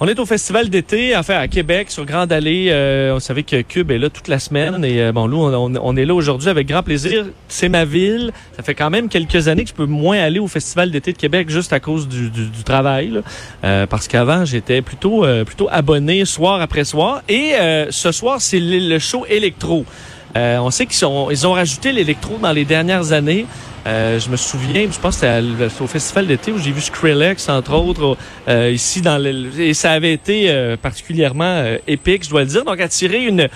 On est au festival d'été, enfin à Québec, sur Grande Allée. Euh, on savait que Cube est là toute la semaine et euh, bon, nous, on, on est là aujourd'hui avec grand plaisir. C'est ma ville. Ça fait quand même quelques années que je peux moins aller au festival d'été de Québec juste à cause du, du, du travail, là. Euh, parce qu'avant j'étais plutôt euh, plutôt abonné soir après soir. Et euh, ce soir, c'est le, show électro. Euh, on sait qu'ils ils ont rajouté l'électro dans les dernières années. Euh, je me souviens, je pense que c'était au festival d'été où j'ai vu Skrillex, entre autres, euh, ici dans le... Et ça avait été euh, particulièrement euh, épique, je dois le dire. Donc, attirer une...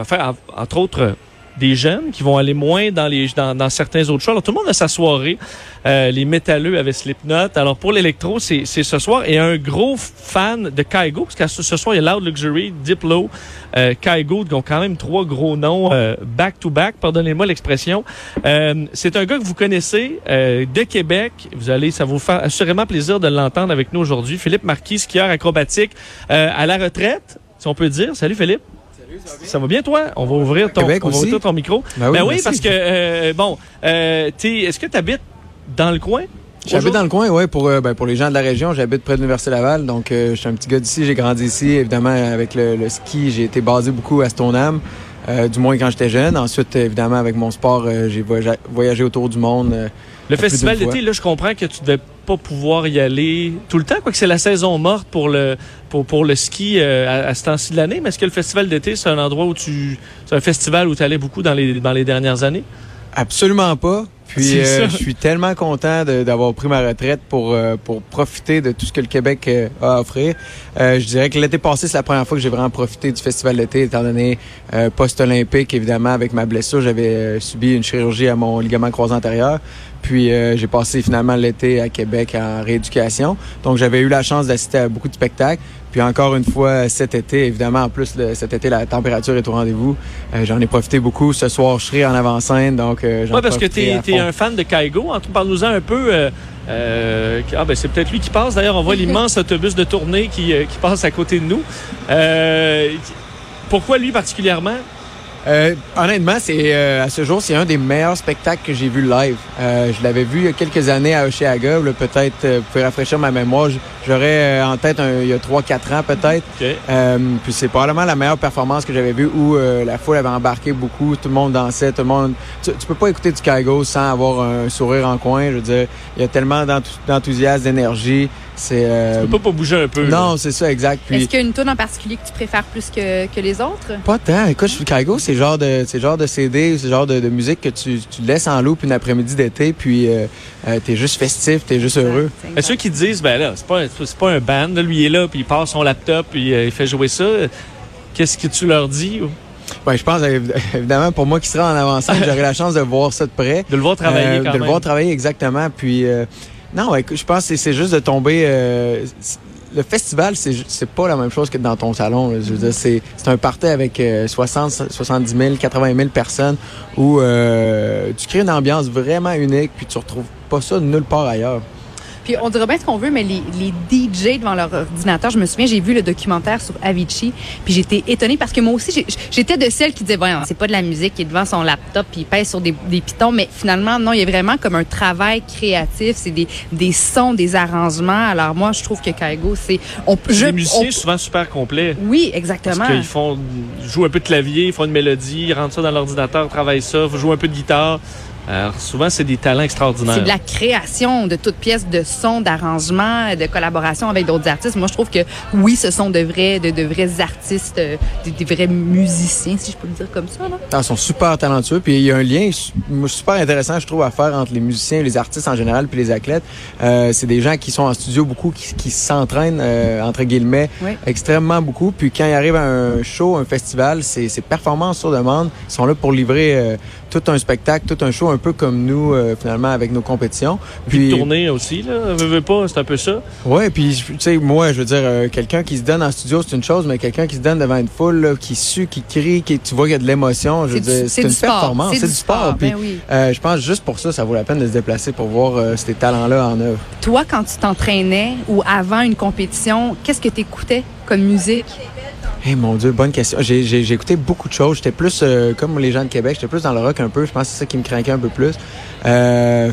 enfin, entre autres des jeunes qui vont aller moins dans les dans, dans certains autres shows. Alors, tout le monde a sa soirée. Euh, les métalleux avaient Slipknot. Alors, pour l'électro, c'est ce soir. Et un gros fan de Kygo, parce que ce soir, il y a Loud Luxury, Diplo, euh, Kygo, qui ont quand même trois gros noms back-to-back, pardonnez-moi l'expression. Euh, c'est un gars que vous connaissez euh, de Québec. Vous allez, ça vous faire assurément plaisir de l'entendre avec nous aujourd'hui. Philippe Marquis, skieur acrobatique euh, à la retraite, si on peut dire. Salut, Philippe. Ça va bien, toi? On va ouvrir ton, Québec on va ouvrir ton micro. Ben oui, Ben oui parce que, euh, bon, euh, t'es- est-ce que tu habites dans le coin? J'habite dans le coin, ouais, pour, euh, ben, pour les gens de la région. J'habite près de l'Université Laval, donc euh, je suis un petit gars d'ici. J'ai grandi ici, évidemment, avec le, le ski. J'ai été basé beaucoup à Stoneham, euh, du moins quand j'étais jeune. Ensuite, évidemment, avec mon sport, euh, j'ai voyagé, autour du monde. euh, Le festival d'été, là, je comprends que tu devais pas pouvoir y aller tout le temps, quoique c'est la saison morte pour le pour, pour ski euh, à, ce temps-ci de l'année. Mais est-ce que le festival d'été, c'est un endroit où tu c'est un festival où tu allais beaucoup dans dans les dernières années? Absolument pas. Puis euh, je suis tellement content d'avoir pris ma retraite pour euh, pour profiter de tout ce que le Québec euh, a à offrir. Je dirais que l'été passé, c'est la première fois que j'ai vraiment profité du festival d'été, étant donné euh, post-olympique, évidemment, avec ma blessure, j'avais subi une chirurgie à mon ligament croisé antérieur. Puis euh, j'ai passé finalement l'été à Québec en rééducation. Donc j'avais eu la chance d'assister à beaucoup de spectacles. Puis encore une fois, cet été, évidemment, en plus, le- cet été, la température est au rendez-vous. Euh, J'en ai profité beaucoup. Ce soir, je serai en avant-scène, donc euh, j'en Oui, parce que tu es, un fan de Kaigo. Parle-nous-en un peu. euh, ah ben c'est peut-être lui qui passe. D'ailleurs, on voit l'immense autobus de tournée qui, qui passe à côté de nous. Pourquoi lui particulièrement? Euh, honnêtement, c'est euh, à ce jour, c'est un des meilleurs spectacles que j'ai vu live. Euh, je l'avais vu il y a quelques années à Oshéaga. Peut-être, vous pouvez rafraîchir ma mémoire. J'aurais euh, en tête un- il y a 3-4 ans peut-être. OK. Euh, puis c'est probablement la meilleure performance que j'avais vue où euh, la foule avait embarqué beaucoup, tout le monde dansait, tout le monde. Tu, tu peux pas écouter du Kygo sans avoir un sourire en coin. Je veux dire, il y a tellement d'enthou- d'enthousiasme, d'énergie. C'est euh, Tu peux pas bouger un peu. non, c'est ça exact. Puis Est-ce qu'il y a une tune en particulier que tu préfères plus que, que les autres? Pas tant. Écoute, je suis Kygo, c'est genre de, c'est genre de CD, c'est le genre de, de musique que tu, tu laisses en loupe une après-midi d'été, puis euh, euh, t'es juste festif, t'es juste heureux. Mais ceux qui disent, ben là, c'est pas, un- c'est pas un band, lui il est là, puis il passe son laptop, puis euh, il fait jouer ça. Qu'est-ce que tu leur dis? Ben, je pense, évi- évidemment, pour moi qui sera en avancée, j'aurai la chance de voir ça de près. De le voir travailler Euh, quand de même. le voir travailler exactement. Puis, euh, non, écoute, je pense que c'est- juste de tomber. le festival, c'est pas la même chose que dans ton salon. c'est c'est un party avec euh, 60, 70 000, 80 000 personnes où euh, tu crées une ambiance vraiment unique, puis tu retrouves pas ça nulle part ailleurs. Puis on dira bien ce qu'on veut, mais les, les DJ devant leur ordinateur, je me souviens, j'ai vu le documentaire sur Avicii, puis j'étais étonnée parce que moi aussi, j'étais de celles qui disaient, voyons, c'est pas de la musique, qui est devant son laptop, puis il pèse sur des, des pitons, mais finalement, non, il y a vraiment comme un travail créatif, c'est des, des sons, des arrangements. Alors moi, je trouve que Kaigo, c'est... On, je- des musiciens on- souvent super complets. oui, Parce exactement. qu'ils font, ils jouent un peu de clavier, ils font une mélodie, ils rentrent ça dans l'ordinateur, travaillent ça, ils jouent un peu de guitare. Alors, souvent, c'est des talents extraordinaires. C'est de la création de toutes pièces de sons, d'arrangements, de collaboration avec d'autres artistes. Moi, je trouve que oui, ce sont de vrais, de, de vrais artistes, euh, des, des vrais musiciens, si je peux le dire comme ça. Là. Ah, Ils sont super talentueux. Puis il y a un lien super intéressant, je trouve, à faire entre les musiciens et les artistes en général, puis les athlètes. Euh, c'est des gens qui sont en studio beaucoup, qui, qui s'entraînent, euh, entre guillemets, Oui. extrêmement beaucoup. Puis quand ils arrivent à un show, un festival, c'est c'est performance sur demande. Ils sont là pour livrer euh, tout un spectacle, tout un show, un peu comme nous, euh, finalement, avec nos compétitions. Puis de tourner aussi, là. Veux, veux pas, c'est un peu ça. Ouais, puis tu sais, moi, je veux dire, euh, quelqu'un qui se donne en studio, c'est une chose, mais quelqu'un qui se donne devant une foule, là, qui sue, qui crie, qui tu vois qu'il y a de l'émotion, je veux dire, c'est une du sport. performance, C'est du du sport. sport, Puis, ben oui. euh, je pense juste pour ça, ça vaut la peine de se déplacer pour voir euh, ces talents-là en œuvre. Toi, quand tu t'entraînais ou avant une compétition, qu'est-ce que tu écoutais comme musique? Eh mon Dieu, bonne question. J'ai, écouté beaucoup de choses. J'étais plus euh, comme les gens de Québec, j'étais plus dans le rock un peu. Je pense que c'est ça qui me craquait un peu plus. Euh,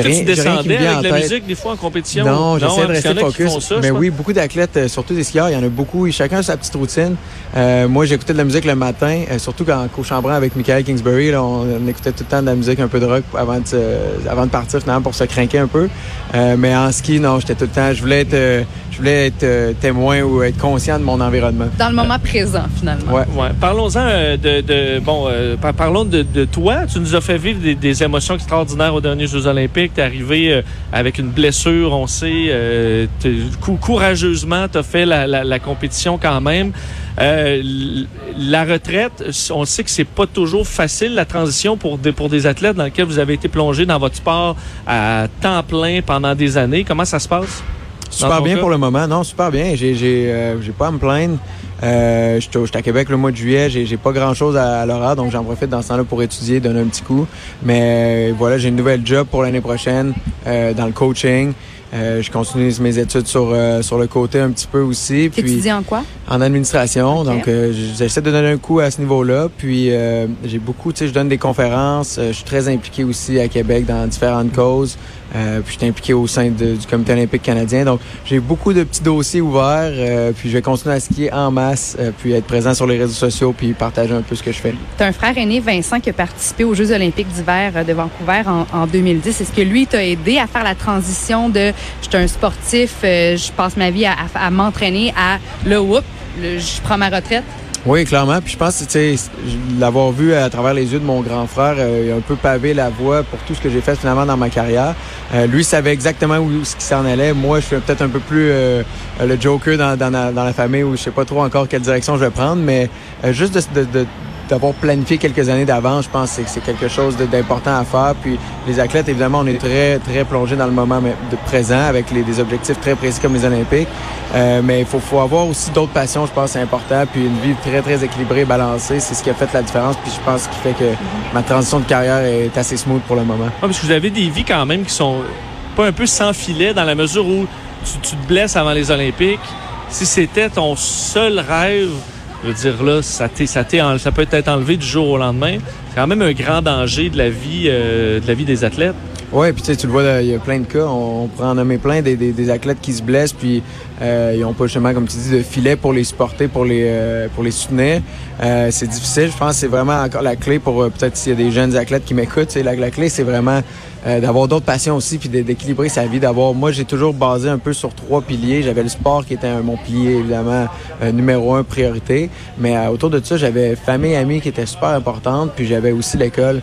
Est-ce que rien- tu j'ai rien qui me descendais vient avec en la tête. musique des fois en compétition? Non, j'essaie de rester focus. ça, mais oui, beaucoup d'athlètes, euh, surtout des skieurs, il y en a beaucoup. Chacun a sa petite routine. Euh, moi, j'écoutais de la musique le matin, euh, surtout quand au Chambran avec Michael Kingsbury, là, on, on écoutait tout le temps de la musique un peu de rock avant de, se- avant de partir finalement pour se craquer un peu. Euh, mais en ski, non, j'étais tout le temps, je voulais être, je voulais être euh, témoin ou être conscient de mon environnement. Dans le moment présent, finalement. Ouais. Ouais. Parlons-en de, de- bon, euh, par- parlons de, de toi. Tu nous as fait vivre des, des émotions extraordinaires aux derniers Jeux Olympiques. T'es arrivé euh, avec une blessure, on sait. Euh, cou- courageusement, t'as fait la, compétition quand même. Euh, la retraite, on sait que c'est pas toujours facile la transition pour des, pour des athlètes dans lesquels vous avez été plongé dans votre sport à temps plein pendant des années. Comment ça se passe? Super bien cas? pour le moment. Non, super bien. J'ai j'ai euh, j'ai pas à me plaindre. Euh, J'étais au- j'étais à Québec le mois de juillet. J'ai j'ai pas grand chose à, à l'horaire, donc j'en profite dans ce temps-là pour étudier, donner un petit coup. Mais euh, voilà, j'ai une nouvelle job pour l'année prochaine euh, dans le coaching. Euh, je continue mes études sur euh, sur le côté un petit peu aussi. Puis T'étudies en quoi? en administration. Donc, euh, j'essaie de donner un coup à ce niveau-là. Puis, euh, j'ai beaucoup, tu sais, je donne des conférences. Euh, je suis très impliqué aussi à Québec dans différentes causes. Euh, puis, je suis impliqué au sein du Comité olympique canadien. Donc, j'ai beaucoup de petits dossiers ouverts. euh, puis, je vais continuer à skier en masse. euh, puis, être présent sur les réseaux sociaux. Puis, partager un peu ce que je fais. Tu un frère aîné, Vincent, qui a participé aux Jeux olympiques d'hiver de Vancouver en, en 2010. Est-ce que lui t'a aidé à faire la transition de je suis un sportif, je passe ma vie à, à- m'entraîner à le whoop, je prends ma retraite? Oui, clairement. Puis je pense, tu sais, l'avoir vu à travers les yeux de mon grand frère, euh, il a un peu pavé la voie pour tout ce que j'ai fait finalement dans ma carrière. Euh, lui savait exactement où ce qui s'en allait. Moi, je suis peut-être un peu plus euh, le joker dans, dans, la, dans la famille où je sais pas trop encore quelle direction je vais prendre, mais euh, juste de, de- de- d'avoir planifié quelques années d'avance, je pense que c'est- quelque chose d'important à faire. Puis les athlètes, évidemment, on est très, très plongés dans le moment de présent avec des objectifs très précis comme les Olympiques. Euh, mais il faut, faut avoir aussi d'autres passions, je pense, c'est important. Puis une vie très, très équilibrée, balancée, c'est ce qui a fait la différence. Puis je pense qu'il fait que ma transition de carrière est assez smooth pour le moment. Ah, parce que vous avez des vies quand même qui sont pas un peu sans filet dans la mesure où tu te blesses avant les Olympiques. Si c'était ton seul rêve, je veux dire là, ça, ça, ça peut être enlevé du jour au lendemain. C'est quand même un grand danger de la vie, euh, de la vie des athlètes. Oui, puis tu le vois, il y a plein de cas. On, on pourrait en nommer plein des, des, des athlètes qui se blessent, puis euh, ils n'ont pas justement, comme tu dis, de filet pour les supporter, pour les euh, pour les soutenir. C'est difficile. Je pense que c'est vraiment encore la clé pour peut-être s'il y a des jeunes athlètes qui m'écoutent. La, la clé, c'est vraiment euh, d'avoir d'autres passions aussi, puis d'é- d'équilibrer sa vie. D'avoir, moi, j'ai toujours basé un peu sur trois piliers. J'avais le sport qui était un- mon pilier évidemment euh, numéro un priorité, mais euh, autour de ça, j'avais famille, amis qui étaient super importantes, puis j'avais aussi l'école.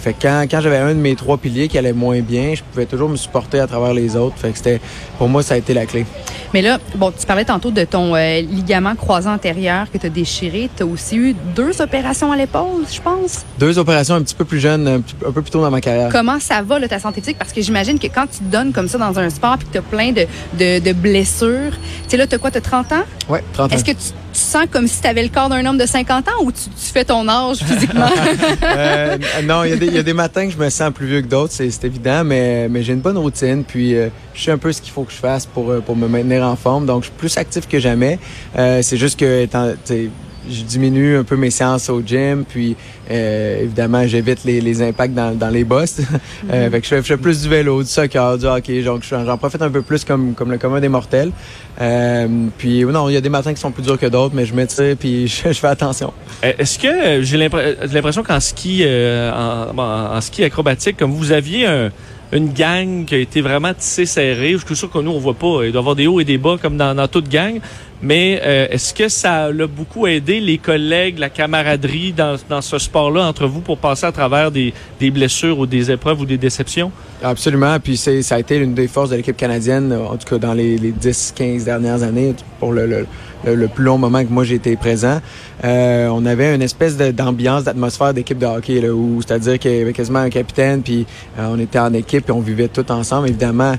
Fait que quand, quand j'avais un de mes trois piliers qui allait moins bien, je pouvais toujours me supporter à travers les autres. Fait que c'était, pour moi, ça a été la clé. Mais là, bon, tu parlais tantôt de ton ligament croisé antérieur que tu as déchiré. Tu as aussi eu deux opérations à l'épaule, je pense? Deux opérations un petit peu plus jeunes, un, un peu plus tôt dans ma carrière. Comment ça va, là, ta santé physique? Parce que j'imagine que quand tu te donnes comme ça dans un sport puis que tu as plein de, de, de blessures, tu sais, là, tu as quoi? Tu as 30 ans? Ouais, 30 ans. Est-ce que tu, tu sens comme si tu avais le corps d'un homme de 50 ans ou tu, tu fais ton âge physiquement? Euh, non, il y, a des- il y a des matins que je me sens plus vieux que d'autres, c'est évident, mais, mais j'ai une bonne routine, puis euh, je sais un peu ce qu'il faut que je fasse pour, euh, pour me maintenir en forme, donc je suis plus actif que jamais. Euh, c'est juste que étant, je diminue un peu mes séances au gym, puis euh, évidemment, j'évite les, les impacts dans, dans les bosses. Euh, fait que je fais, je fais plus du vélo, du soccer, du hockey, donc j'en profite un peu plus comme, comme le commun des mortels. Euh, puis non, il y a des matins qui sont plus durs que d'autres, mais je m'étire, puis je, je fais attention. Euh, Est-ce que j'ai l'impr- j'ai l'impression qu'en ski, euh, en, bon, en ski acrobatique, comme vous aviez un- une gang qui a été vraiment tissée serrée, je suis sûr que nous on voit pas, il doit y avoir des hauts et des bas comme dans, dans toute gang, mais euh, est-ce que ça l'a beaucoup aidé les collègues, la camaraderie dans, ce sport-là entre vous pour passer à travers des, blessures ou des épreuves ou des déceptions? Absolument. Puis ça a été l'une des forces de l'équipe canadienne, en tout cas dans les, les 10-15 dernières années, pour le, plus long moment que moi j'ai été présent. Euh, on avait une espèce d'ambiance, d'atmosphère d'équipe de hockey, là, où c'est-à-dire qu'il y avait quasiment un capitaine, puis euh, on était en équipe, puis on vivait tout ensemble. Évidemment,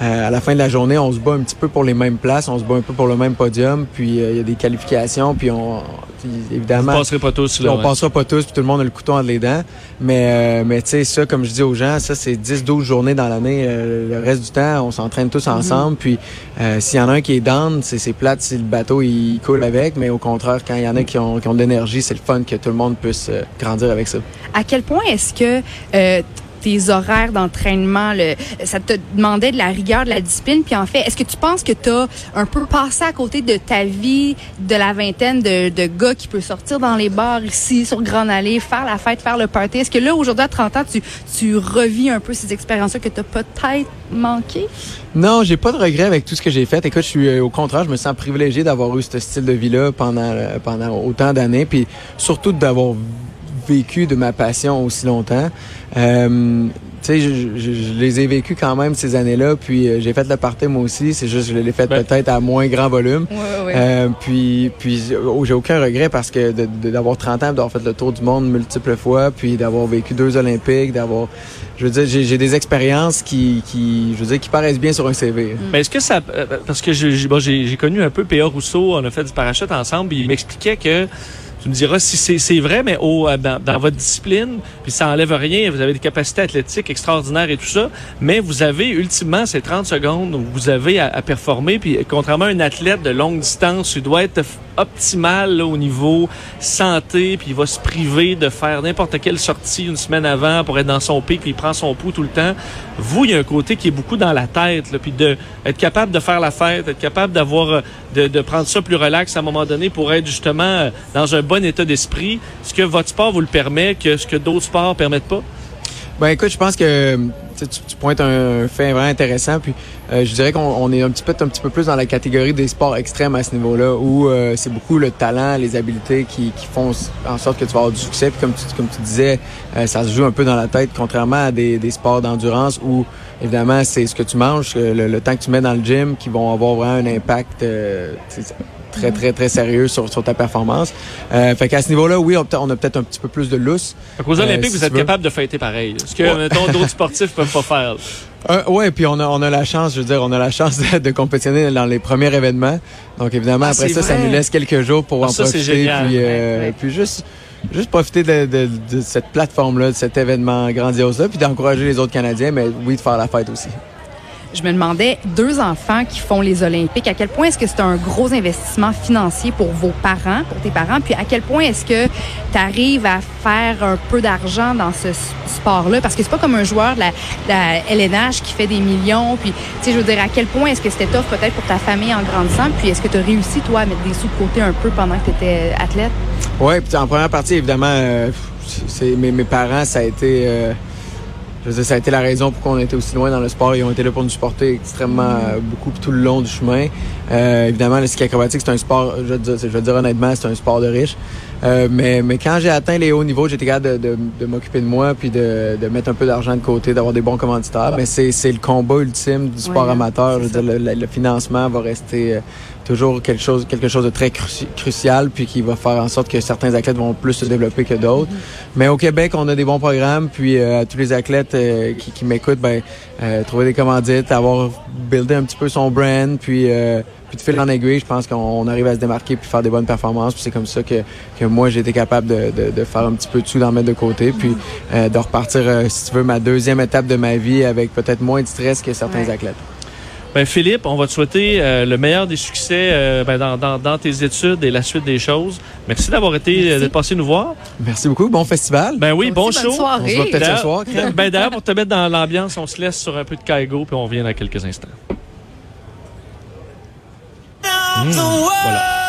euh, à la fin de la journée, on se bat un petit peu pour les mêmes places, on se bat un peu pour le même podium, puis euh, il y a des qualifications, puis on, puis évidemment. ne passerez pas tous là. on ouais. passera pas tous, puis tout le monde a le couteau entre les dents. Mais, euh, mais tu sais, ça, comme je dis aux gens, ça, c'est 10-12 journées dans l'année. Euh, le reste du temps, on s'entraîne tous ensemble. Puis euh, s'il y en a un qui est down, c'est c'est plate si le bateau, il coule avec. Mais au contraire, quand il y en a qui ont, qui ont de l'énergie, c'est le fun que tout le monde puisse euh, grandir avec ça. à quel point est-ce que euh, tes horaires d'entraînement, le, ça te demandait de la rigueur, de la discipline. Puis en fait, est-ce que tu penses que tu as un peu passé à côté de ta vie de la vingtaine de, gars qui peut sortir dans les bars ici, sur Grande Allée, faire la fête, faire le party? Est-ce que là, aujourd'hui, à 30 ans, tu, tu revis un peu ces expériences-là que tu as peut-être manqué? Non, j'ai pas de regret avec tout ce que j'ai fait. Écoute, je suis euh, au contraire, je me sens privilégié d'avoir eu ce style de vie-là pendant euh, pendant autant d'années, puis surtout d'avoir vécu de ma passion aussi longtemps. Euh, tu sais, je, je, je, les ai vécus quand même ces années-là, puis euh, j'ai fait le party moi aussi. C'est juste, je l'ai fait Ben. peut-être à moins grand volume. Oui, oui. Euh, puis, puis oh, j'ai aucun regret parce que d'avoir 30 ans, d'avoir fait le tour du monde multiples fois, puis d'avoir vécu deux Olympiques, d'avoir, je veux dire, j'ai des expériences qui, qui, je veux dire, qui paraissent bien sur un CV. Mais est-ce que ça. Parce que j'ai bon, connu un peu P.A. Rousseau, on a fait du parachute ensemble, puis il m'expliquait que. Tu me diras si c'est vrai, mais au, euh, dans, dans votre discipline, puis ça enlève rien, vous avez des capacités athlétiques extraordinaires et tout ça, mais vous avez ultimement ces 30 secondes où vous avez à, à performer, puis contrairement à un athlète de longue distance, il doit être optimal là, au niveau santé, puis il va se priver de faire n'importe quelle sortie une semaine avant pour être dans son pic, puis il prend son pouls tout le temps. Vous, il y a un côté qui est beaucoup dans la tête, là, puis de être capable de faire la fête, être capable d'avoir euh, de, de prendre ça plus relax à un moment donné pour être justement euh, dans un bon état d'esprit. Est-ce que votre sport vous le permet, que ce que d'autres sports permettent pas? Ben écoute, je pense que tu, pointes un fait vraiment intéressant. Puis euh, je dirais qu'on on est un petit peu plus dans la catégorie des sports extrêmes à ce niveau-là, où euh, c'est beaucoup le talent, les habiletés qui, font en sorte que tu vas avoir du succès. Puis comme tu, disais, euh, ça se joue un peu dans la tête, contrairement à des, sports d'endurance où évidemment c'est ce que tu manges, le temps que tu mets dans le gym, qui vont avoir vraiment un impact. Très très très sérieux sur, sur ta performance. Euh, fait qu'à ce niveau-là, oui, on, a peut-être un petit peu plus de lousse. Fait qu'aux Euh, Olympiques, si vous êtes veux. capable de fêter pareil. Ce que, Ouais. mettons, d'autres sportifs peuvent pas faire. Euh, ouais, puis on a, on a la chance, je veux dire, on a la chance de, de compétitionner dans les premiers événements. Donc évidemment, Ah, après ça, ça nous laisse quelques jours pour Ah, en ça, profiter. Puis, euh, Ouais, ouais. puis juste, juste profiter de, de, de cette plateforme-là, de cet événement grandiose-là, puis d'encourager les autres Canadiens, mais oui, de faire la fête aussi. Je me demandais, deux enfants qui font les Olympiques, à quel point est-ce que c'est un gros investissement financier pour vos parents, pour tes parents, puis à quel point est-ce que tu arrives à faire un peu d'argent dans ce sport-là? Parce que c'est pas comme un joueur de la, LNH qui fait des millions, puis, tu sais, je veux dire, à quel point est-ce que c'était tough peut-être pour ta famille en grandissant, puis est-ce que tu as réussi, toi, à mettre des sous de côté un peu pendant que tu étais athlète? Ouais, puis en première partie, évidemment, euh, mes parents, ça a été, euh, je veux dire, ça a été la raison pour qu'on était aussi loin dans le sport. Ils ont été là pour nous supporter extrêmement euh, beaucoup tout le long du chemin. Euh, évidemment, le ski acrobatique, c'est un sport, je veux dire, je veux dire honnêtement, c'est un sport de riche. Euh, mais, mais quand j'ai atteint les hauts niveaux, j'étais capable de, de, de m'occuper de moi puis de, de mettre un peu d'argent de côté, d'avoir des bons commanditaires. Mais c'est c'est le combat ultime du sport amateur. Je veux dire, le, le- le financement va rester euh, toujours quelque chose, quelque chose de très cruci- crucial puis qui va faire en sorte que certains athlètes vont plus se développer que d'autres. Mais au Québec, on a des bons programmes. Puis euh, à tous les athlètes euh, qui, qui m'écoutent, ben, euh, trouver des commandites, avoir buildé un petit peu son brand, puis, euh, puis de fil en aiguille, je pense qu'on on arrive à se démarquer puis faire des bonnes performances. Puis c'est comme ça que, que moi, j'ai été capable de, de, de faire un petit peu de sous, d'en mettre de côté, puis euh, de repartir, euh, si tu veux, ma deuxième étape de ma vie avec peut-être moins de stress que certains Ouais. athlètes. Ben Philippe, on va te souhaiter euh, le meilleur des succès euh, ben, dans, dans, dans tes études et la suite des choses. Merci d'avoir été d'être passé nous voir. Merci beaucoup. Bon festival. Ben oui, bon aussi, show. bonne soirée. On se voit peut-être ce soir. Ben d'ailleurs, pour te mettre dans l'ambiance, on se laisse sur un peu de Kaigo puis on revient dans quelques instants. Mmh, voilà.